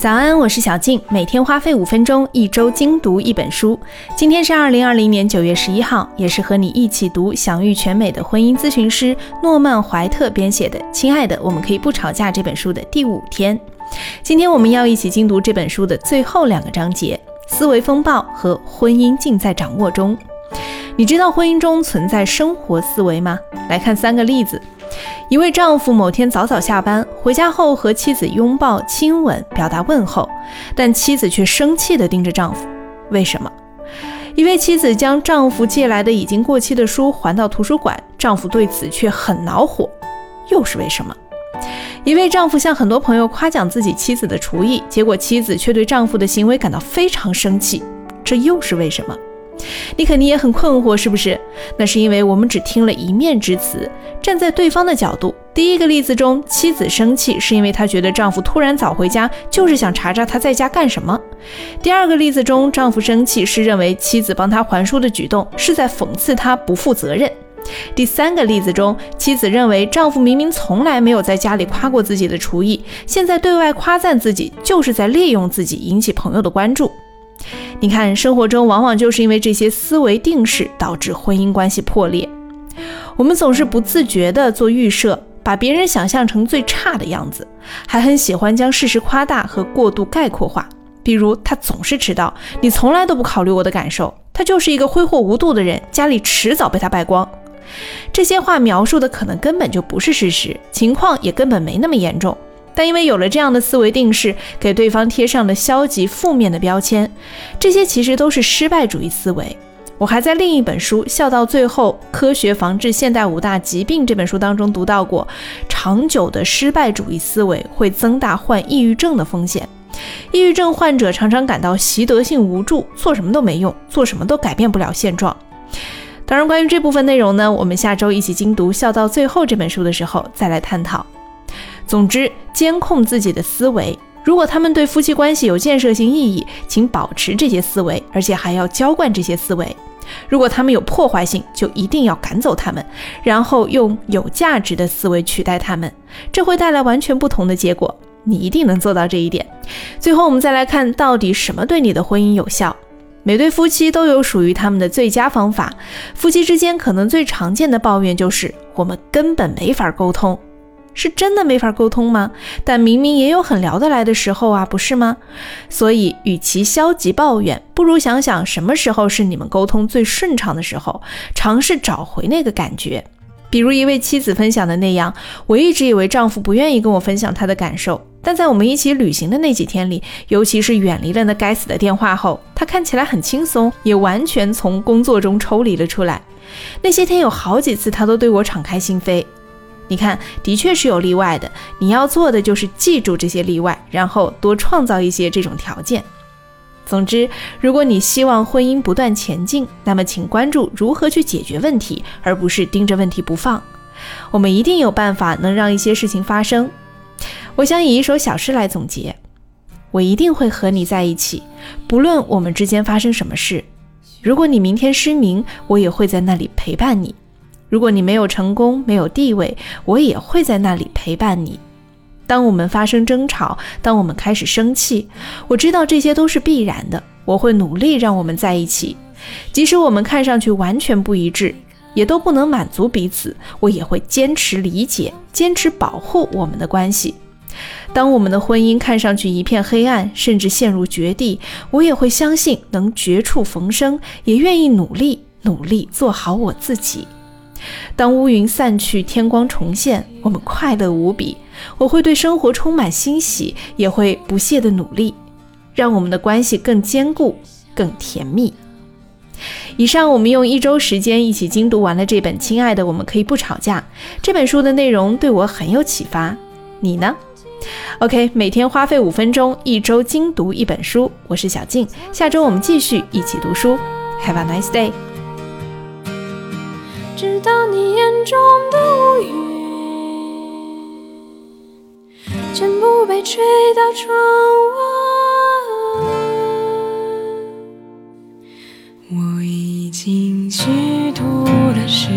早安，我是小静，每天花费五分钟，一周精读一本书。今天是二零二零年九月十一号，也是和你一起读享誉全美的婚姻咨询师诺曼怀特编写的《亲爱的，我们可以不吵架》这本书的第五天。今天我们要一起精读这本书的最后两个章节：思维风暴和婚姻尽在掌握中。你知道婚姻中存在生活思维吗？来看三个例子。一位丈夫某天早早下班回家后，和妻子拥抱、亲吻，表达问候，但妻子却生气地盯着丈夫。为什么？一位妻子将丈夫借来的已经过期的书还到图书馆，丈夫对此却很恼火。又是为什么？一位丈夫向很多朋友夸奖自己妻子的厨艺，结果妻子却对丈夫的行为感到非常生气。这又是为什么？你肯定也很困惑，是不是？那是因为我们只听了一面之词，站在对方的角度。第一个例子中，妻子生气是因为她觉得丈夫突然早回家，就是想查查他在家干什么。第二个例子中，丈夫生气是认为妻子帮他还书的举动是在讽刺他不负责任。第三个例子中，妻子认为丈夫明明从来没有在家里夸过自己的厨艺，现在对外夸赞自己，就是在利用自己引起朋友的关注。你看，生活中往往就是因为这些思维定式导致婚姻关系破裂。我们总是不自觉地做预设，把别人想象成最差的样子，还很喜欢将事实夸大和过度概括化。比如，他总是迟到，你从来都不考虑我的感受，他就是一个挥霍无度的人，家里迟早被他败光。这些话描述的可能根本就不是事实，情况也根本没那么严重。但因为有了这样的思维定式，给对方贴上了消极负面的标签，这些其实都是失败主义思维。我还在另一本书《笑到最后：科学防治现代五大疾病》这本书当中读到过，长久的失败主义思维会增大患抑郁症的风险。抑郁症患者常常感到习得性无助，做什么都没用，做什么都改变不了现状。当然，关于这部分内容呢，我们下周一起精读《笑到最后》这本书的时候再来探讨。总之，监控自己的思维。如果他们对夫妻关系有建设性意义，请保持这些思维，而且还要浇灌这些思维。如果他们有破坏性，就一定要赶走他们，然后用有价值的思维取代他们。这会带来完全不同的结果。你一定能做到这一点。最后，我们再来看到底什么对你的婚姻有效。每对夫妻都有属于他们的最佳方法。夫妻之间可能最常见的抱怨就是我们根本没法沟通。是真的没法沟通吗？但明明也有很聊得来的时候啊，不是吗？所以，与其消极抱怨，不如想想什么时候是你们沟通最顺畅的时候，尝试找回那个感觉。比如一位妻子分享的那样：“我一直以为丈夫不愿意跟我分享他的感受，但在我们一起旅行的那几天里，尤其是远离了那该死的电话后，他看起来很轻松，也完全从工作中抽离了出来。那些天有好几次，他都对我敞开心扉。”你看，的确是有例外的。你要做的就是记住这些例外，然后多创造一些这种条件。总之，如果你希望婚姻不断前进，那么请关注如何去解决问题，而不是盯着问题不放。我们一定有办法能让一些事情发生。我想以一首小诗来总结：我一定会和你在一起，不论我们之间发生什么事。如果你明天失明，我也会在那里陪伴你。如果你没有成功，没有地位，我也会在那里陪伴你。当我们发生争吵，当我们开始生气，我知道这些都是必然的。我会努力让我们在一起，即使我们看上去完全不一致，也都不能满足彼此，我也会坚持理解，坚持保护我们的关系。当我们的婚姻看上去一片黑暗，甚至陷入绝地，我也会相信能绝处逢生，也愿意努力，努力做好我自己。当乌云散去，天光重现，我们快乐无比。我会对生活充满欣喜，也会不懈的努力，让我们的关系更坚固、更甜蜜。以上，我们用一周时间一起精读完了这本《亲爱的，我们可以不吵架》这本书的内容，对我很有启发。你呢？OK，每天花费五分钟，一周精读一本书。我是小静，下周我们继续一起读书。Have a nice day。直到你眼中的乌云全部被吹到窗外。我已经虚度了时